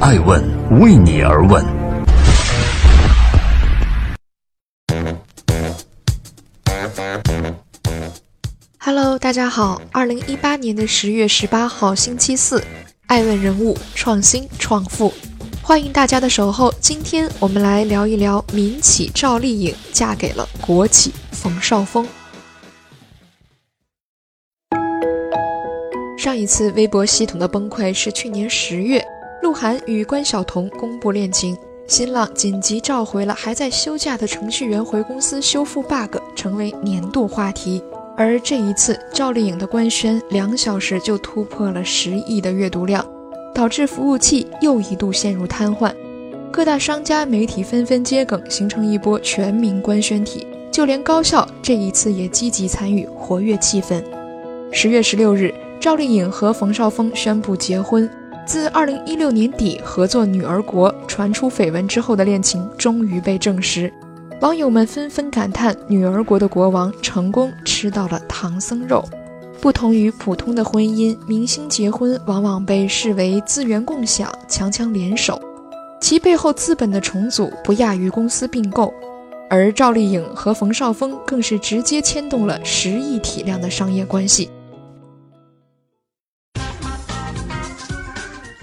爱问为你而问。Hello，大家好，二零一八年的十月十八号，星期四，爱问人物创新创富，欢迎大家的守候。今天我们来聊一聊民企赵丽颖嫁给了国企冯绍峰。上一次微博系统的崩溃是去年十月，鹿晗与关晓彤公布恋情，新浪紧急召回了还在休假的程序员回公司修复 bug，成为年度话题。而这一次，赵丽颖的官宣两小时就突破了十亿的阅读量，导致服务器又一度陷入瘫痪。各大商家媒体纷纷接梗，形成一波全民官宣体。就连高校这一次也积极参与，活跃气氛。十月十六日，赵丽颖和冯绍峰宣布结婚。自二零一六年底合作《女儿国》传出绯闻之后的恋情，终于被证实。网友们纷纷感叹：“女儿国的国王成功吃到了唐僧肉。”不同于普通的婚姻，明星结婚往往被视为资源共享、强强联手，其背后资本的重组不亚于公司并购。而赵丽颖和冯绍峰更是直接牵动了十亿体量的商业关系。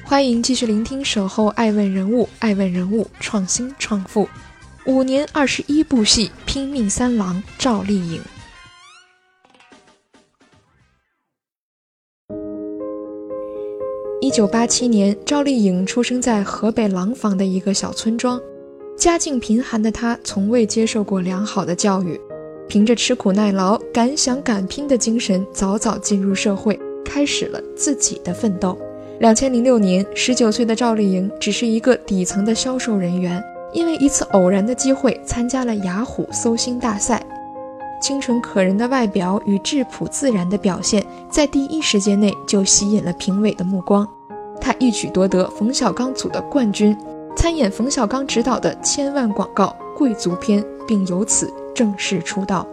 欢迎继续聆听《守候爱问人物》，爱问人物创新创富。五年二十一部戏，拼命三郎赵丽颖。一九八七年，赵丽颖出生在河北廊坊的一个小村庄，家境贫寒的她从未接受过良好的教育，凭着吃苦耐劳、敢想敢拼的精神，早早进入社会，开始了自己的奋斗。两千零六年，十九岁的赵丽颖只是一个底层的销售人员。因为一次偶然的机会，参加了雅虎搜星大赛，清纯可人的外表与质朴自然的表现，在第一时间内就吸引了评委的目光。她一举夺得冯小刚组的冠军，参演冯小刚执导的千万广告贵族片，并由此正式出道。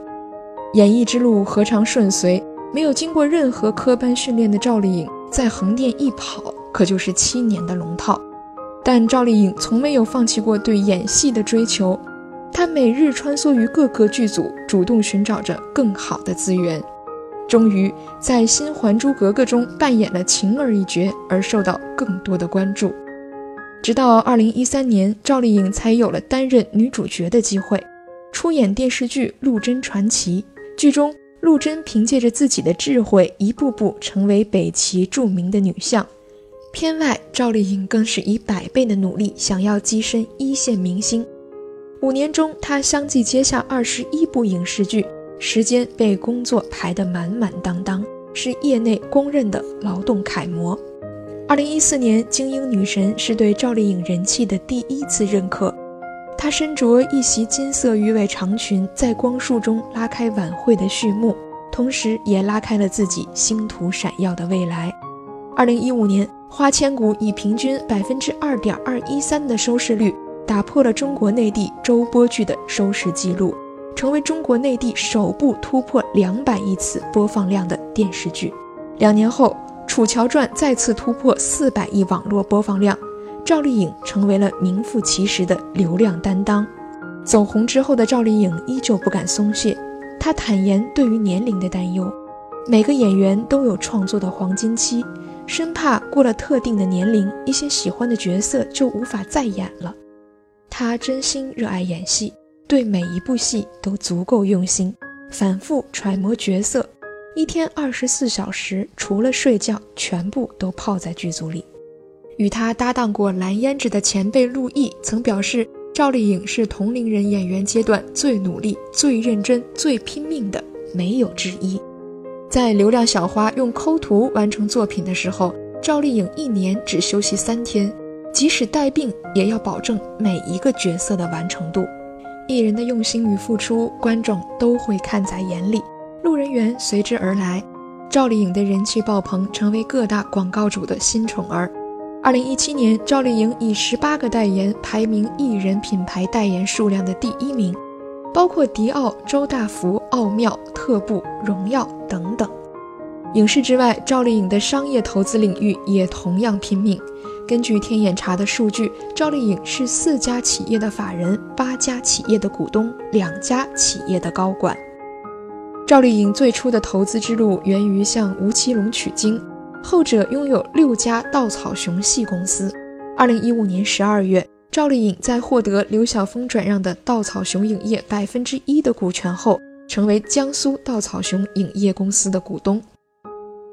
演艺之路何尝顺遂？没有经过任何科班训练的赵丽颖，在横店一跑，可就是七年的龙套。但赵丽颖从没有放弃过对演戏的追求，她每日穿梭于各个剧组，主动寻找着更好的资源。终于在新《还珠格格》中扮演了晴儿一角，而受到更多的关注。直到2013年，赵丽颖才有了担任女主角的机会，出演电视剧《陆贞传奇》。剧中，陆贞凭借着自己的智慧，一步步成为北齐著名的女相。片外，赵丽颖更是以百倍的努力，想要跻身一线明星。五年中，她相继接下二十一部影视剧，时间被工作排得满满当当，是业内公认的劳动楷模。二零一四年，精英女神是对赵丽颖人气的第一次认可。身着一袭金色鱼尾长裙，在光束中拉开晚会的序幕，同时也拉开了自己星途闪耀的未来。二零一五年。花千骨以平均百分之二点二一三的收视率，打破了中国内地周播剧的收视记录，成为中国内地首部突破两百亿次播放量的电视剧。两年后，《楚乔传》再次突破四百亿网络播放量，赵丽颖成为了名副其实的流量担当。走红之后的赵丽颖依旧不敢松懈，她坦言对于年龄的担忧。每个演员都有创作的黄金期。生怕过了特定的年龄，一些喜欢的角色就无法再演了。他真心热爱演戏，对每一部戏都足够用心，反复揣摩角色，一天二十四小时，除了睡觉，全部都泡在剧组里。与他搭档过蓝胭脂的前辈陆毅曾表示，赵丽颖是同龄人演员阶段最努力、最认真、最拼命的，没有之一。在流量小花用抠图完成作品的时候，赵丽颖一年只休息三天，即使带病也要保证每一个角色的完成度。艺人的用心与付出，观众都会看在眼里，路人缘随之而来。赵丽颖的人气爆棚，成为各大广告主的新宠儿。二零一七年，赵丽颖以十八个代言排名艺人品牌代言数量的第一名。包括迪奥、周大福、奥妙、特步、荣耀等等。影视之外，赵丽颖的商业投资领域也同样拼命。根据天眼查的数据，赵丽颖是四家企业的法人、八家企业的股东、两家企业的高管。赵丽颖最初的投资之路源于向吴奇隆取经，后者拥有六家稻草熊系公司。二零一五年十二月，赵丽颖在获得刘晓峰转让的稻草熊影业百分之一的股权后，成为江苏稻草熊影业公司的股东。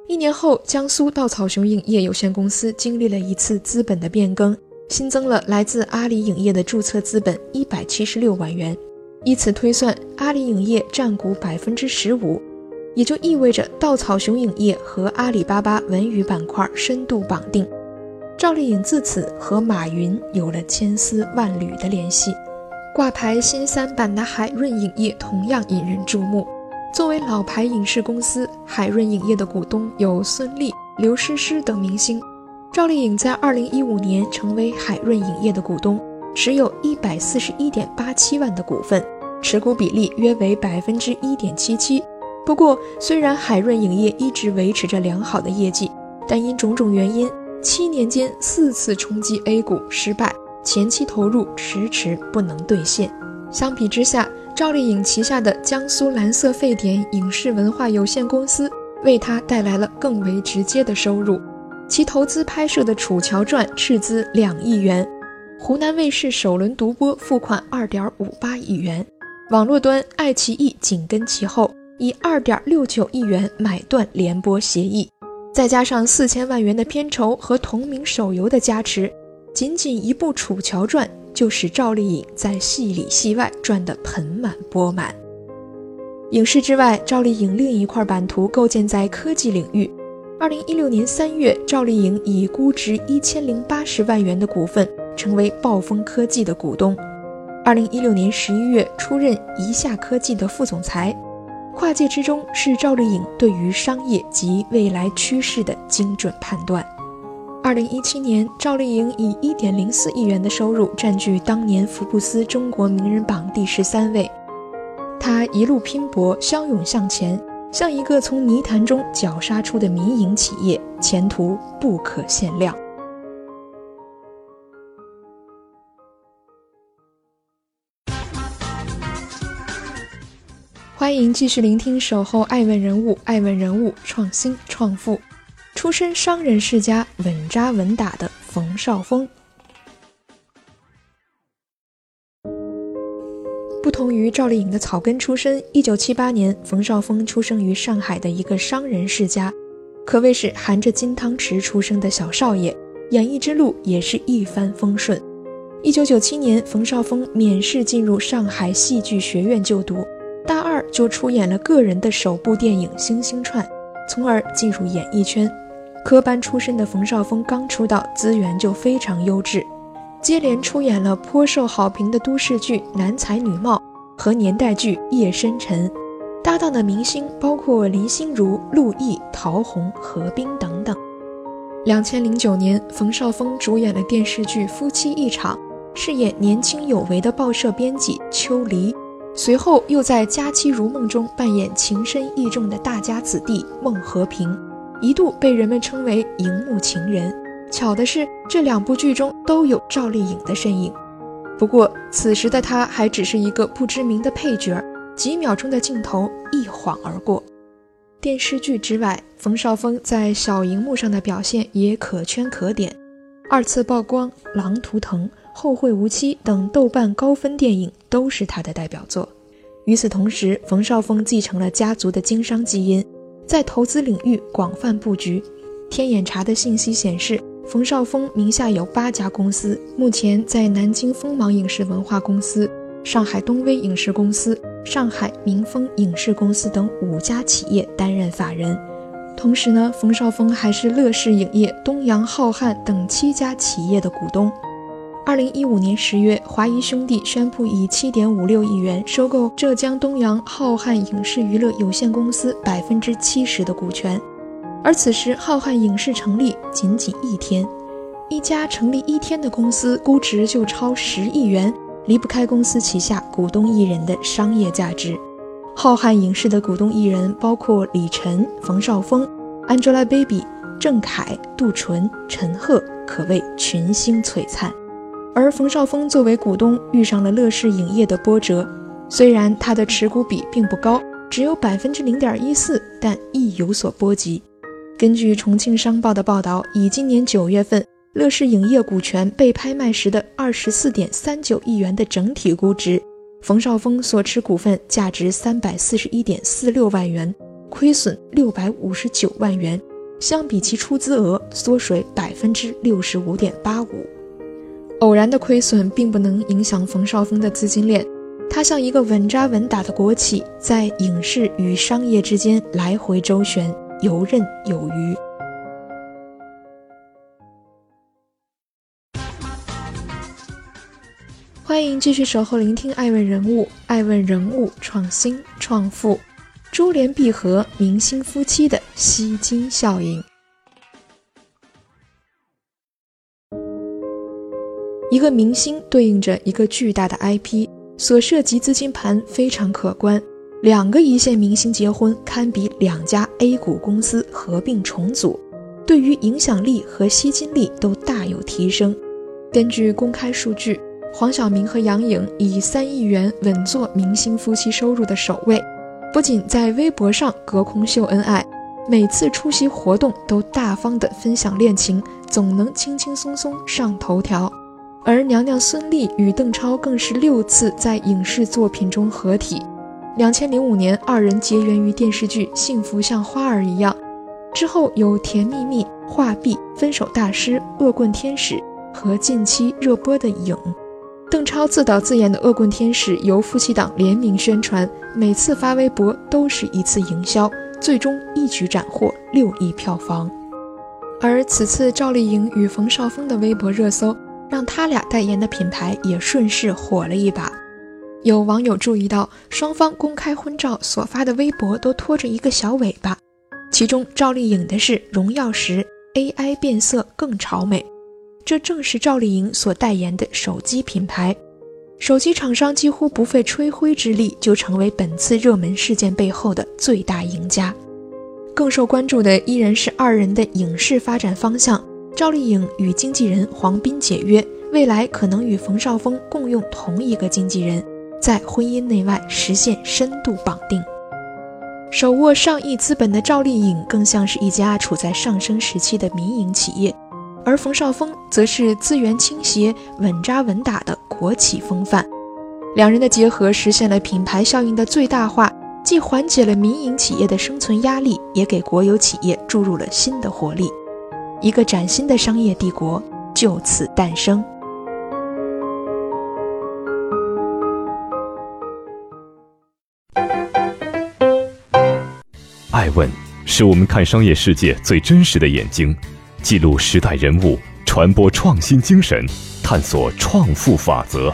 一年后，江苏稻草熊影业有限公司经历了一次资本的变更，新增了来自阿里影业的注册资本一百七十六万元。以此推算，阿里影业占股百分之十五，也就意味着稻草熊影业和阿里巴巴文娱板块深度绑定。赵丽颖自此和马云有了千丝万缕的联系。挂牌新三板的海润影业同样引人注目。作为老牌影视公司，海润影业的股东有孙俪、刘诗诗等明星。赵丽颖在2015年成为海润影业的股东，持有141.87万的股份，持股比例约为1.77%。不过，虽然海润影业一直维持着良好的业绩，但因种种原因，七年间四次冲击 A 股失败，前期投入迟迟不能兑现。相比之下，赵丽颖旗下的江苏蓝色沸点影视文化有限公司为她带来了更为直接的收入。其投资拍摄的《楚乔传》斥资两亿元，湖南卫视首轮独播付款二点五八亿元，网络端爱奇艺紧跟其后，以二点六九亿元买断联播协议，再加上四千万元的片酬和同名手游的加持，仅仅一部《楚乔传》。就使赵丽颖在戏里戏外赚得盆满钵满。影视之外，赵丽颖另一块版图构建在科技领域。二零一六年三月，赵丽颖以估值一千零八十万元的股份成为暴风科技的股东。二零一六年十一月，出任宜夏科技的副总裁。跨界之中，是赵丽颖对于商业及未来趋势的精准判断。二零一七年，赵丽颖以一点零四亿元的收入占据当年福布斯中国名人榜第十三位。她一路拼搏，骁勇向前，像一个从泥潭中绞杀出的民营企业，前途不可限量。欢迎继续聆听《守候爱问人物》，爱问人物创新创富。出身商人世家、稳扎稳打的冯绍峰，不同于赵丽颖的草根出身，一九七八年，冯绍峰出生于上海的一个商人世家，可谓是含着金汤匙出生的小少爷，演艺之路也是一帆风顺。一九九七年，冯绍峰免试进入上海戏剧学院就读，就出演了个人的首部电影《星星串》，从而进入演艺圈。科班出身的冯绍峰刚出道，资源就非常优质，接连出演了颇受好评的都市剧《男才女貌》和年代剧《夜深沉》，搭档的明星包括林心如、陆毅、陶虹、何冰等等。两千零九年，冯绍峰主演了电视剧《夫妻一场》，饰演年轻有为的报社编辑秋离，随后又在《佳期如梦》中扮演情深意重的大家子弟孟和平。一度被人们称为荧幕情人。巧的是，这两部剧中都有赵丽颖的身影。不过，此时的她还只是一个不知名的配角，几秒钟的镜头一晃而过。电视剧之外，冯绍峰在小荧幕上的表现也可圈可点。二次曝光、狼图腾、后会无期等豆瓣高分电影都是他的代表作。与此同时，冯绍峰继承了家族的经商基因。在投资领域广泛布局，天眼查的信息显示，冯绍峰名下有八家公司，目前在南京锋芒影视文化公司、上海东威影视公司、上海明丰影视公司等五家企业担任法人。同时呢，冯绍峰还是乐视影业、东阳浩瀚等七家企业的股东。二零一五年十月，华谊兄弟宣布以七点五六亿元收购浙江东阳浩瀚影视娱乐有限公司百分之七十的股权。而此时，浩瀚影视成立仅仅一天，一家成立一天的公司估值就超十亿元，离不开公司旗下股东艺人的商业价值。浩瀚影视的股东艺人包括李晨、冯绍峰、，Angelababy、郑恺、杜淳、陈赫可谓群星璀璨。而冯绍峰作为股东，遇上了乐视影业的波折。虽然他的持股比并不高，只有百分之零点一四，但亦有所波及。根据重庆商报的报道，以今年九月份乐视影业股权被拍卖时的二十四点三九亿元的整体估值，冯绍峰所持股份价值三百四十一点四六万元，亏损六百五十九万元，相比其出资额缩水百分之六十五点八五。偶然的亏损并不能影响冯绍峰的资金链，他像一个稳扎稳打的国企，在影视与商业之间来回周旋。游刃有余。欢迎继续守候聆听《爱问人物》，爱问人物创新创富，珠联璧合，明星夫妻的吸金效应。一个明星对应着一个巨大的 IP，所涉及资金盘非常可观。两个一线明星结婚，堪比两家 A 股公司合并重组，对于影响力和吸金力都大有提升。根据公开数据，黄晓明和杨颖以三亿元稳坐明星夫妻收入的首位，不仅在微博上隔空秀恩爱，每次出席活动都大方的分享恋情，总能轻轻松松上头条。而娘娘孙俪与邓超更是六次在影视作品中合体。两千零五年，二人结缘于电视剧《幸福像花儿一样》，之后有《甜蜜蜜》《画壁》《分手大师》《恶棍天使》和近期热播的《影》。邓超自导自演的《恶棍天使》由夫妻档联名宣传，每次发微博都是一次营销，最终一举斩获六亿票房。而此次赵丽颖与冯绍峰的微博热搜，让他俩代言的品牌也顺势火了一把。有网友注意到，双方公开婚照所发的微博都拖着一个小尾巴，其中赵丽颖的是荣耀十 AI 变色更潮美，这正是赵丽颖所代言的手机品牌。手机厂商几乎不费吹灰之力就成为本次热门事件背后的最大赢家。更受关注的依然是二人的影视发展方向。赵丽颖与经纪人黄斌解约，未来可能与冯绍峰共用同一个经纪人。在婚姻内外实现深度绑定，手握上亿资本的赵丽颖更像是一家处在上升时期的民营企业，而冯绍峰则是资源倾斜、稳扎稳打的国企风范。两人的结合实现了品牌效应的最大化，既缓解了民营企业的生存压力，也给国有企业注入了新的活力。一个崭新的商业帝国就此诞生。爱问是我们看商业世界最真实的眼睛，记录时代人物，传播创新精神，探索创富法则。